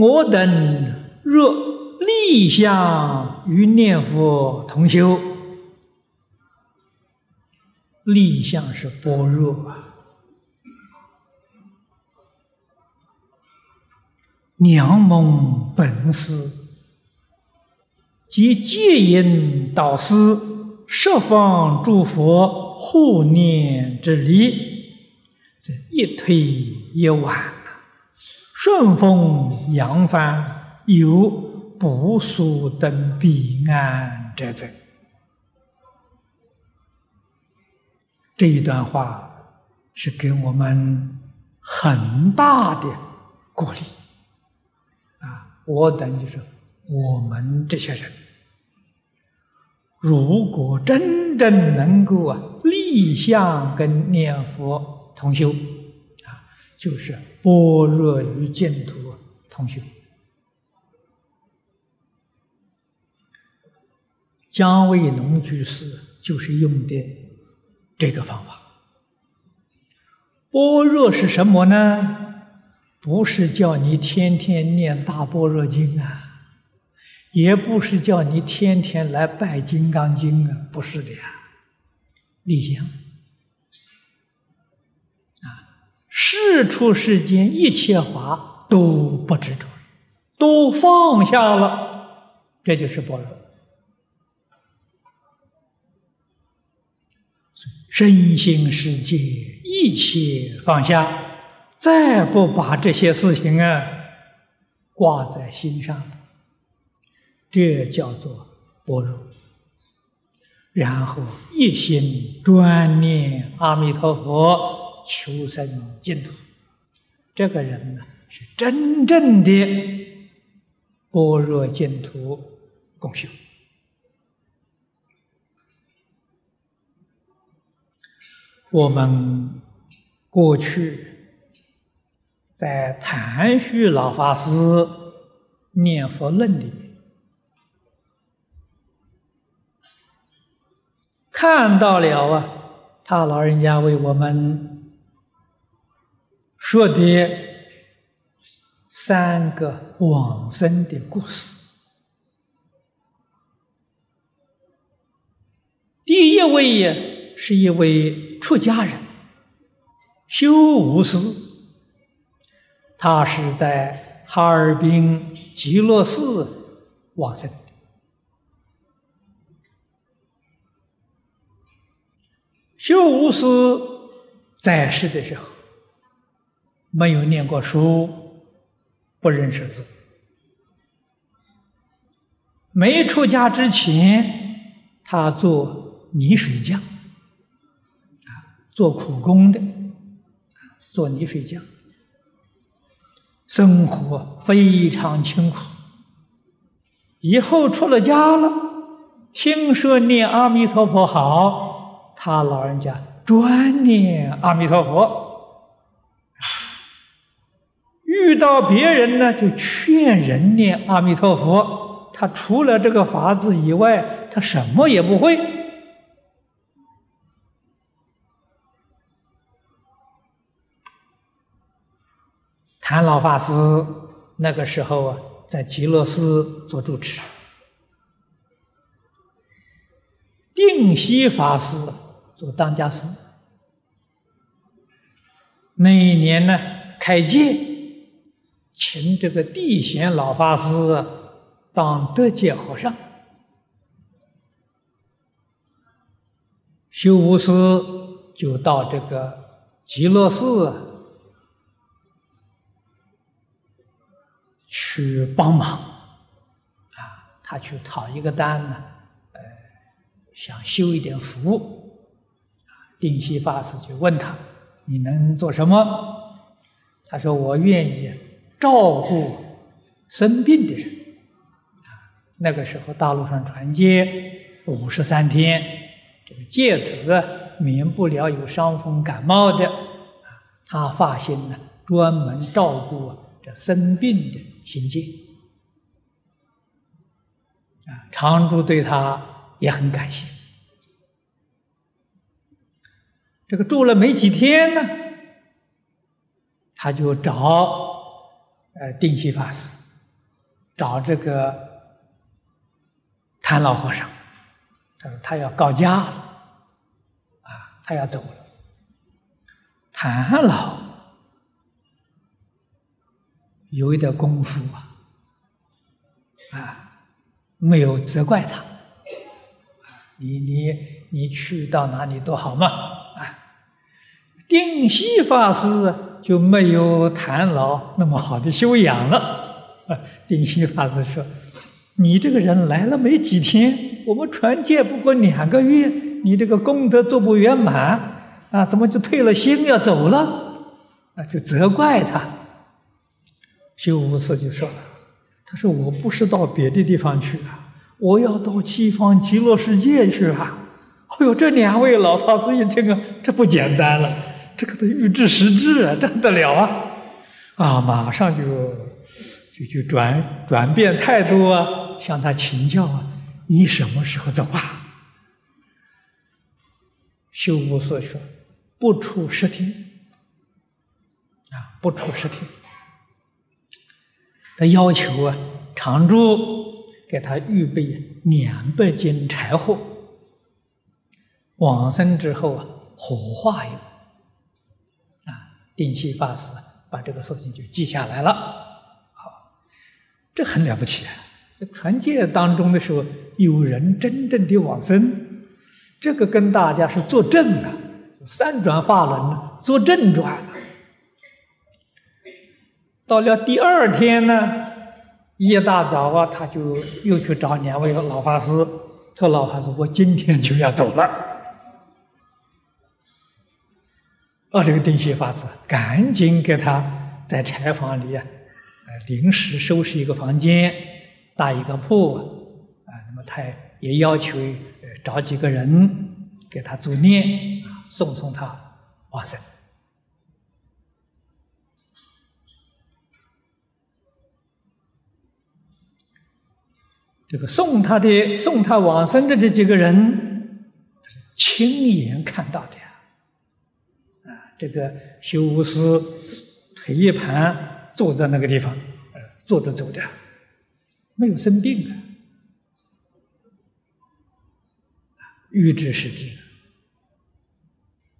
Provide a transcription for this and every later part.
我等若立相与念佛同修，立相是般若啊。娘蒙本师及戒引导师，十方诸佛护念之力，这一推一挽，顺风扬帆，有不速登彼岸者者。这一段话是给我们很大的鼓励啊。我等就是我们这些人，如果真正能够啊立相跟念佛同修，就是般若与净土同修。姜维农居士就是用的这个方法。般若是什么呢？不是叫你天天念大般若经啊，也不是叫你天天来拜金刚经啊，不是的呀。立相啊，世出世间一切法都不执着，都放下了，这就是般若。身心世界一切放下。再不把这些事情啊挂在心上，这叫做般若。然后一心专念阿弥陀佛，求生净土。这个人呢，是真正的般若净土共修。我们过去。在谭旭老法师念佛论里面，看到了啊，他老人家为我们说的三个往生的故事。第一位呀，是一位出家人，修无师。他是在哈尔滨极乐寺往生的。修无师在世的时候，没有念过书，不认识字。没出家之前，他做泥水匠，啊，做苦工的，做泥水匠。生活非常清苦。以后出了家了，听说念阿弥陀佛好，他老人家专念阿弥陀佛。遇到别人呢，就劝人念阿弥陀佛。他除了这个法子以外，他什么也不会。谭老法师那个时候啊，在极乐寺做主持；定西法师做当家师。那一年呢，开戒，请这个地贤老法师当德界和尚，修无师就到这个极乐寺。去帮忙，啊，他去讨一个单呢，呃，想修一点福，定西法师就问他：“你能做什么？”他说：“我愿意照顾生病的人。”啊，那个时候大陆上传戒五十三天，这个戒子免不了有伤风感冒的，啊，他发心呢，专门照顾这生病的。心境啊，常住对他也很感谢。这个住了没几天呢，他就找呃定西法师找这个谭老和尚，他说他要告假了，啊，他要走了。谭老有一点功夫啊，啊，没有责怪他，你你你去到哪里都好嘛，啊，定西法师就没有谭老那么好的修养了，啊，定西法师说，你这个人来了没几天，我们传戒不过两个月，你这个功德做不圆满。啊，怎么就退了心要走了？啊，就责怪他。修无次就说了：“他说我不是到别的地方去啊，我要到西方极乐世界去啊！”哎呦，这两位老法师一听啊，这不简单了，这个都预知实质啊，这得了啊！啊，马上就就就转转变态度啊，向他请教啊：“你什么时候走啊？”修无所说。不出十天，啊，不出十天。他要求啊，常住给他预备两百斤柴火，往生之后啊，火化用。定西法师把这个事情就记下来了。好，这很了不起啊！传戒当中的时候，有人真正的往生，这个跟大家是作证的。三转法轮作正转了，到了第二天呢，一大早啊，他就又去找两位老法师，说：“老法师，我今天就要走了。”啊，这个定西法师赶紧给他在柴房里啊，呃临时收拾一个房间，搭一个铺啊，那么他也要求找几个人给他助念。送送他往生。这个送他的、送他往生的这几个人，他是亲眼看到的！这个修无师腿一盘，坐在那个地方，呃，坐着走的，没有生病啊，欲知是知。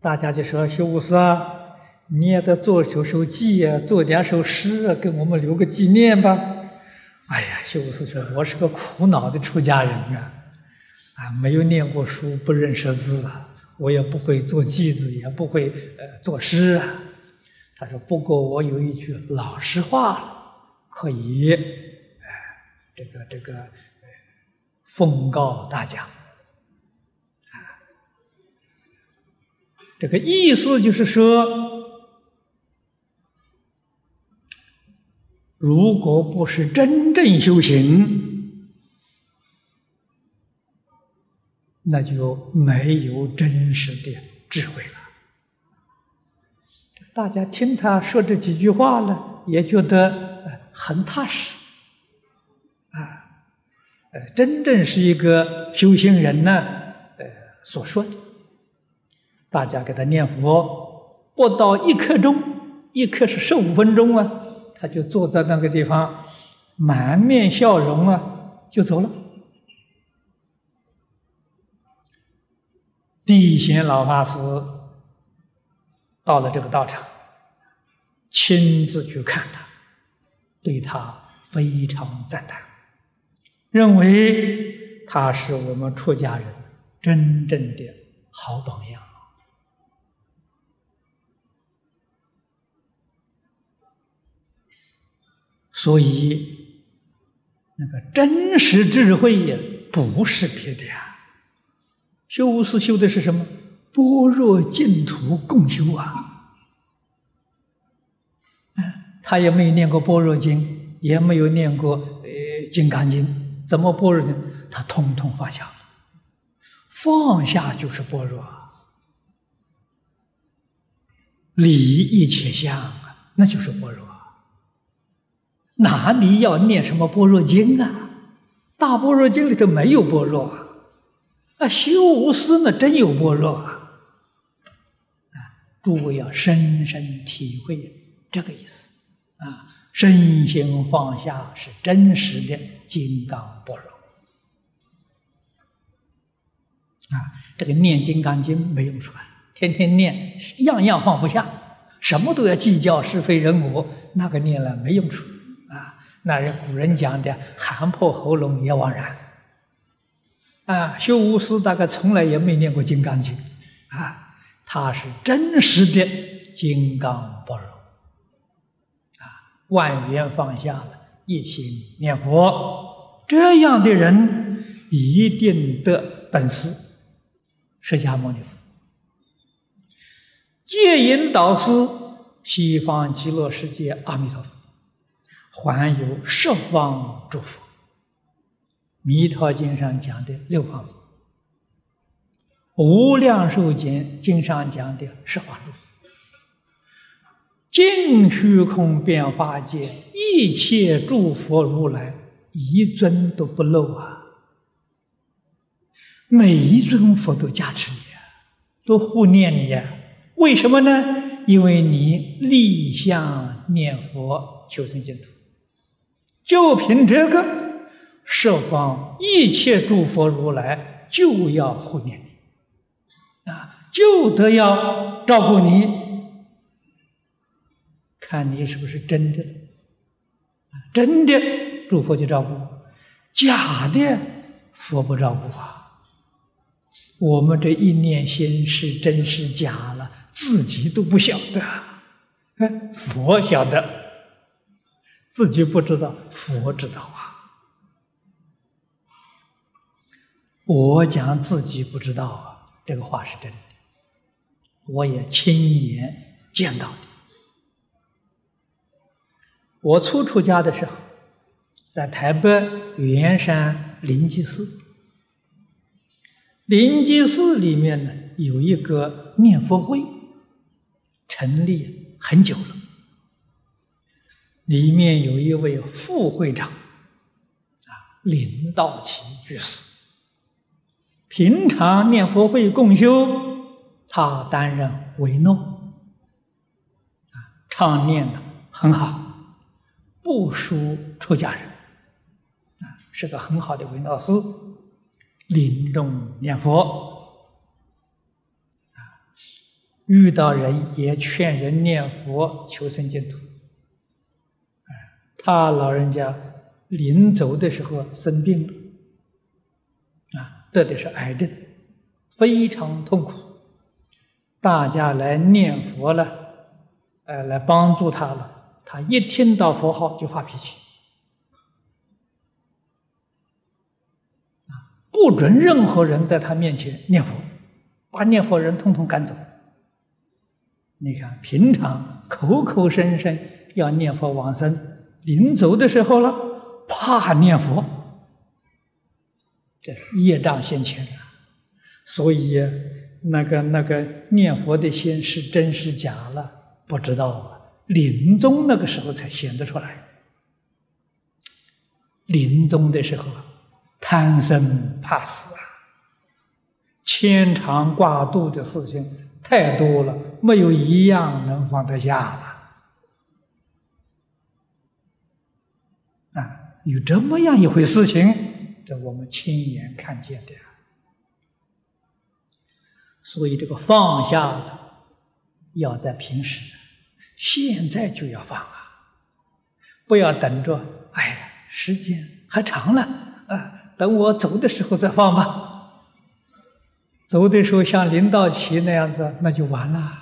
大家就说：“修无师啊，你也得做首首记啊，做两首诗啊，给我们留个纪念吧。”哎呀，修无师说：“我是个苦恼的出家人啊，啊，没有念过书，不认识字啊，我也不会做记子，也不会呃作诗啊。”他说：“不过我有一句老实话，可以，哎，这个这个，奉告大家啊。”这个意思就是说，如果不是真正修行，那就没有真实的智慧了。大家听他说这几句话呢，也觉得很踏实啊。呃，真正是一个修行人呢，呃，所说的。大家给他念佛，不到一刻钟，一刻是十五分钟啊，他就坐在那个地方，满面笑容啊，就走了。地贤老法师到了这个道场，亲自去看他，对他非常赞叹，认为他是我们出家人真正的好榜样。所以，那个真实智慧也，不是别的呀。修无师修的是什么？般若净土共修啊！他也没有念过般若经，也没有念过呃金刚经，怎么般若呢？他通通放下了，放下就是般若，理一切相啊，那就是般若。哪里要念什么般若经啊？大般若经里头没有般若啊那！修无私那真有般若啊！啊，诸位要深深体会这个意思啊！身心放下是真实的金刚不容。啊，这个念《金刚经》没用处啊，天天念，样样放不下，什么都要计较是非人我，那个念了没用处啊。那是古人讲的“喊破喉咙也枉然”。啊，修无师大概从来也没念过《金刚经》，啊，他是真实的金刚不容，啊，万缘放下了，一心念佛，这样的人一定得本事。释迦牟尼佛，戒引导师，西方极乐世界阿弥陀佛，还有十方诸佛。弥陀经上讲的六方佛，无量寿经经上讲的十方诸佛，净虚空变化界一切诸佛如来，一尊都不漏啊！每一尊佛都加持你啊，都护念你呀！为什么呢？因为你立相念佛求生净土，就凭这个，设方一切诸佛如来就要护念你啊，就得要照顾你，看你是不是真的真的诸佛就照顾，假的佛不照顾啊。我们这一念心是真是假了，自己都不晓得，哎，佛晓得，自己不知道，佛知道啊。我讲自己不知道啊，这个话是真的，我也亲眼见到的。我初出家的时候，在台北圆山灵济寺。灵济寺里面呢有一个念佛会，成立很久了。里面有一位副会长，啊，林道奇居士。平常念佛会共修，他担任维诺，啊，唱念的很好，不输出家人，啊，是个很好的维诺师。临终念佛，啊，遇到人也劝人念佛求生净土。他老人家临走的时候生病了，得的是癌症，非常痛苦。大家来念佛了，呃，来帮助他了，他一听到佛号就发脾气。啊不准任何人在他面前念佛，把念佛人通通赶走。你看，平常口口声声要念佛往生，临走的时候了，怕念佛，业障现前啊。所以那个那个念佛的心是真是假了，不知道啊。临终那个时候才显得出来，临终的时候。贪生怕死啊，牵肠挂肚的事情太多了，没有一样能放得下了。啊，有这么样一回事情，这我们亲眼看见的。所以这个放下，要在平时，现在就要放啊，不要等着，哎呀，时间还长了啊。等我走的时候再放吧。走的时候像林道奇那样子，那就完了。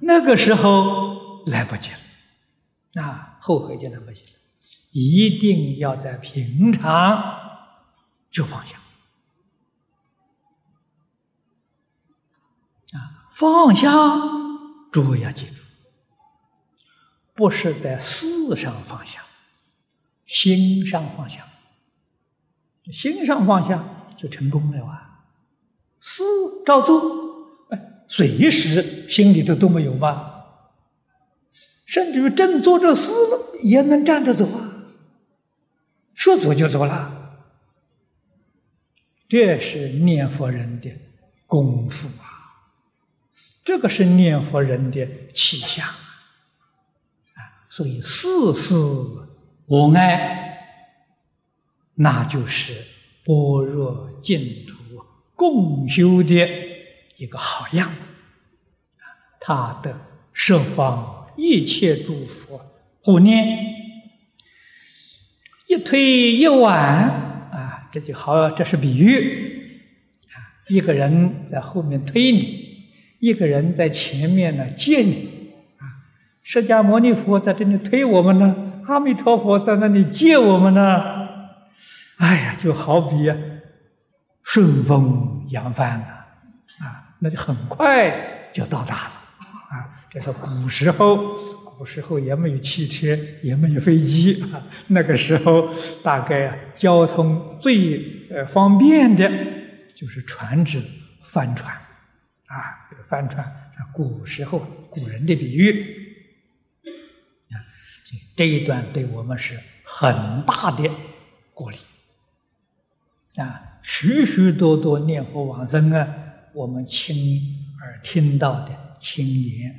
那个时候来不及了，那后悔就来不及了。一定要在平常就放下。啊，放下，诸位要记住。不是在事上放下，心上放下，心上放下就成功了啊！事照做，哎，随时心里头都没有吧？甚至于正做着事了，也能站着走啊，说走就走了，这是念佛人的功夫啊！这个是念佛人的气象啊！所以事事我爱，那就是般若净土共修的一个好样子他的设方一切诸佛护念，一推一挽啊，这就好，这是比喻。啊，一个人在后面推你。一个人在前面呢接你，啊，释迦牟尼佛在这里推我们呢，阿弥陀佛在那里接我们呢，哎呀，就好比顺风扬帆啊，啊，那就很快就到达了，这是古时候，古时候也没有汽车，也没有飞机啊，那个时候大概啊交通最呃方便的就是船只、帆船。啊，这个帆船古时候古人的比喻啊，所以这一段对我们是很大的鼓励啊。许许多多念佛往生啊，我们亲耳听到的、亲眼